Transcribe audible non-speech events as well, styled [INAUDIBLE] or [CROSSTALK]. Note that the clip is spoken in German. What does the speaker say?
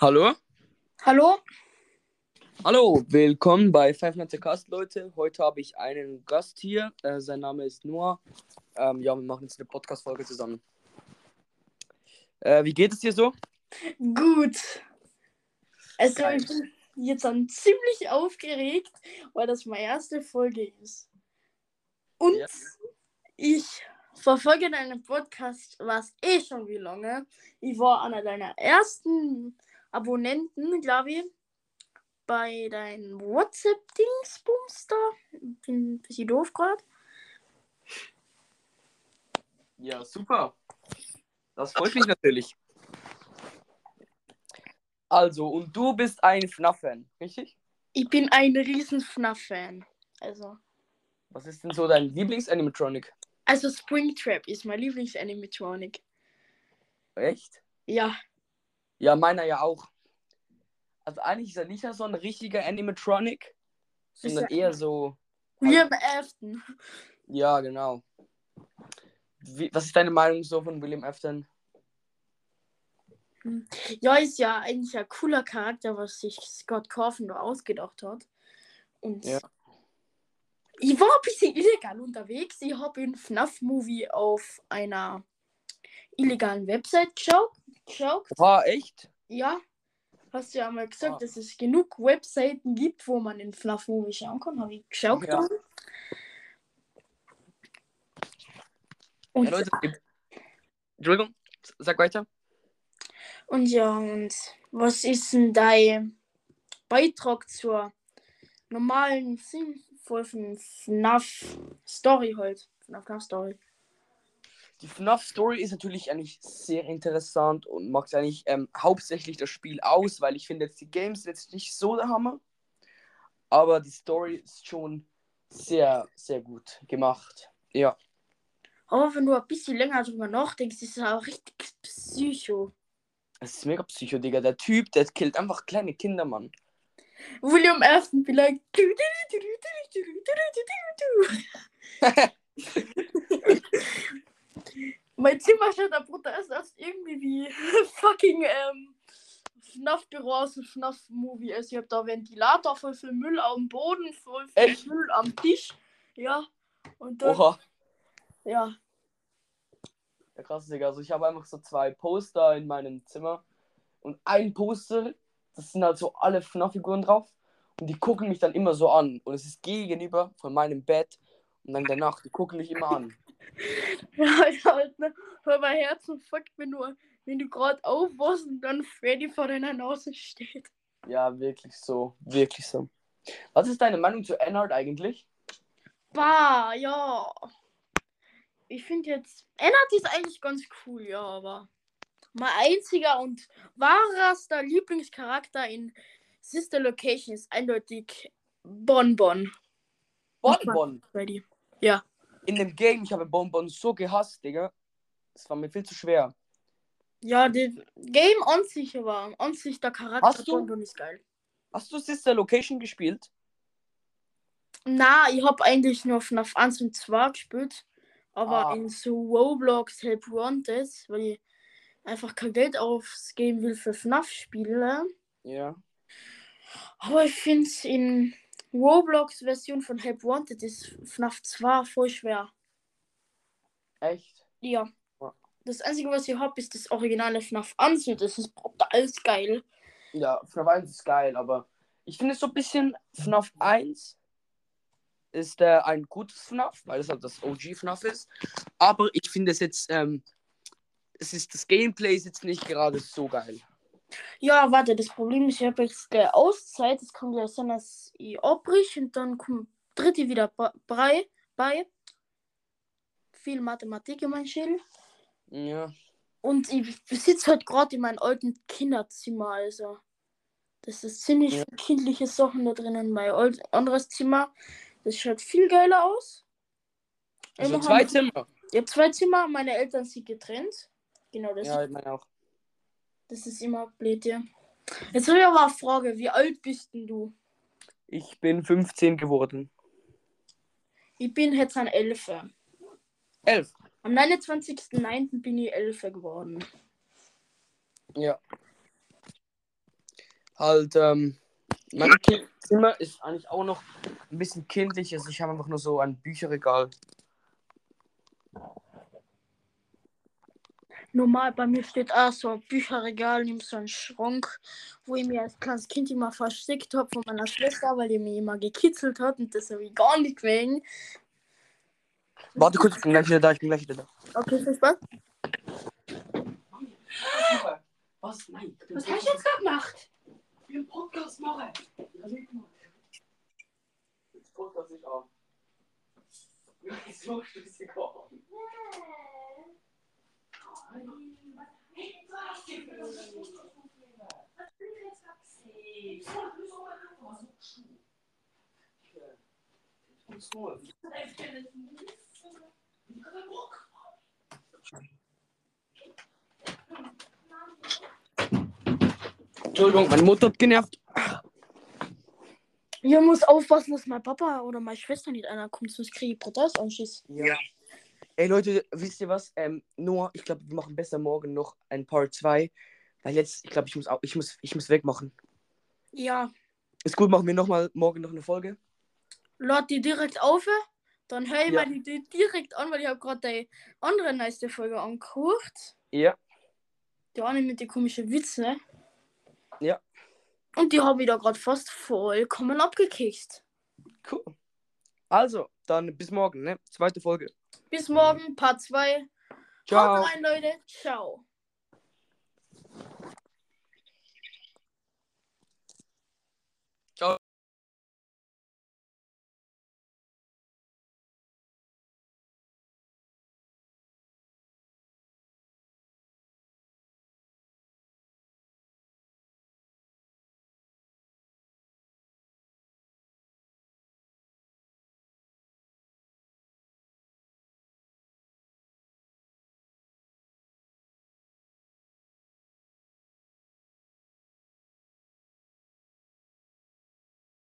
Hallo? Hallo? Hallo, willkommen bei Five Nights at Cast, Leute. Heute habe ich einen Gast hier. Äh, sein Name ist Noah. Ähm, ja, wir machen jetzt eine Podcast-Folge zusammen. Äh, wie geht es dir so? Gut. Also, Geil. ich bin jetzt dann ziemlich aufgeregt, weil das meine erste Folge ist. Und Ja. ich verfolge deinen Podcast, was eh schon wie lange. Ich war einer deiner ersten Abonnenten, glaube ich, bei deinem WhatsApp-Dingsbums da. Bin ein bisschen doof gerade. Ja, super. Das freut mich natürlich. Also, und du bist ein FNAF-Fan, richtig? Ich bin ein riesen FNAF-Fan. Also, Was ist denn so dein Lieblings-Animatronic? also Springtrap ist mein Lieblings-Animatronic. Echt? Ja, Ja, meiner ja auch. Also eigentlich ist er nicht so ein richtiger Animatronic, sondern er- eher so. William Afton. Ja, genau. Wie, was ist deine Meinung so von William Afton? Ja, ist ja eigentlich ein cooler Charakter, was sich Scott Carpenter ausgedacht hat. Und Ja. ich war ein bisschen illegal unterwegs. Ich habe einen FNAF-Movie auf einer illegalen Website geschaut. Geschaut. War echt? Ja, hast du ja mal gesagt, Ah. dass es genug Webseiten gibt, wo man den FNAF-Movie schauen kann. Habe ich geschaut. Ja. Und, Ja, Leute, Entschuldigung, sag weiter. und ja, und was ist denn dein Beitrag zur normalen, sinnvollen FNAF-Story halt? FNAF-Story. Die FNAF-Story ist natürlich eigentlich sehr interessant und macht eigentlich ähm, hauptsächlich das Spiel aus, weil ich finde jetzt die Games jetzt nicht so der Hammer. Aber die Story ist schon sehr, sehr gut gemacht. Ja. Aber wenn du ein bisschen länger drüber nachdenkst, ist es auch richtig Psycho. Es ist mega psycho, Digga. Der Typ, der killt einfach kleine Kinder, Mann. William Afton vielleicht. Mein Zimmerstädter Bruder ist das irgendwie wie [LAUGHS] fucking ähm, FNAF-Büro aus dem FNAF-Movie. Also ich hab da Ventilator voll viel Müll am Boden, voll viel Echt? Müll am Tisch. Ja. Und dann. Oha. Ja. Ja, krass, Digga. Also, ich habe einfach so zwei Poster in meinem Zimmer. Und ein Poster, das sind halt so alle FNAF-Figuren drauf. Und die gucken mich dann immer so an. Und es ist gegenüber von meinem Bett. Und dann danach, die gucken mich immer an. [LAUGHS] Ja, halt, ne? Hör mein Herzen fuckt, wenn du, wenn du gerade aufwachst und dann Freddy vor deiner Nase steht. Ja, wirklich so. Wirklich so. Was ist deine Meinung zu Ennard eigentlich? Bah, ja. Ich finde jetzt. Ennard ist eigentlich ganz cool, ja, aber. Mein einziger und wahrster Lieblingscharakter in Sister Location ist eindeutig Bonbon. Bonbon. Freddy. Ja. In dem Game, ich habe Bonbon so gehasst, Digga. Das war mir viel zu schwer. Ja, das Game an sich aber. An sich der Charakter Hast du? Bonbon ist geil. Hast du Sister Location gespielt? Na, ich habe eigentlich nur FNAF 1 und 2 gespielt. Aber Ah. in so Roblox Help Wanted, weil ich einfach kein Geld ausgeben will für FNAF-Spiele. Ja. Aber ich finde in Roblox-Version von Help Wanted ist FNAF 2 voll schwer. Echt? Ja. Das Einzige, was ich habe, ist das originale FNAF 1 und das ist brutal geil. Ja, FNAF 1 ist geil, aber ich finde es so ein bisschen FNAF 1 ist äh, ein gutes FNAF, weil es halt das OG FNAF ist. Aber ich finde es jetzt, ähm, es ist, das Gameplay ist jetzt nicht gerade so geil. Ja, warte, das Problem ist, ich habe jetzt gleich Auszeit. Es kann gleich sein, dass ich abbrich und dann kommt dritte wieder bei- bei. Viel Mathematik in meinem Schädel. Ja. Und ich sitze halt gerade in meinem alten Kinderzimmer, also. Das ist ziemlich Ja. kindliche Sachen da drinnen. Mein alt, anderes Zimmer, das schaut viel geiler aus. Also Immer zwei haben- Zimmer. Ich habe zwei Zimmer, meine Eltern sind getrennt. Genau, das, Ja, ich meine auch. Das ist immer blöd, ja. Jetzt habe ich aber eine Frage, wie alt bist denn du? Ich bin 15 geworden. Ich bin jetzt an 11. Elf. Am 29.09. bin ich 11 geworden. Ja. halt, ähm, mein Kind Zimmer ist eigentlich auch noch ein bisschen kindlich. Also ich habe einfach nur so ein Bücherregal. Normal, bei mir steht auch so ein Bücherregal neben so einem Schrank, wo ich mir als kleines Kind immer versteckt habe von meiner Schwester, weil die mich immer gekitzelt hat und das habe ich gar nicht gewesen. Warte kurz, ich bin gleich wieder da, ich bin gleich wieder da. Okay, viel Spaß. Was? Nein. Was hast du jetzt gerade gemacht? Ich will einen Podcast machen. Jetzt Podcast nicht an. So schlüssig auf. Entschuldigung, meine Mutter hat genervt. Ihr muss aufpassen, dass mein Papa oder meine Schwester nicht einer kommt, sonst kriege ich Protest anschließend. Ja. Ey Leute, wisst ihr was? Ähm, Noah, ich glaube, wir machen besser morgen noch ein Part 2. Weil jetzt, ich glaube, ich muss auch, ich muss, ich muss wegmachen. Ja, Ist gut, machen wir noch mal morgen noch eine Folge. lad die direkt auf, dann höre ich Ja. mir die direkt an, weil ich habe gerade die andere nächste Folge angeguckt. Ja. Die eine mit den komischen Witze. Ja. Und die habe ich da gerade fast vollkommen abgekickt. Cool. Also, dann bis morgen, ne? Zweite Folge. Bis morgen, Part 2. Ciao. Haut rein, Leute. Ciao.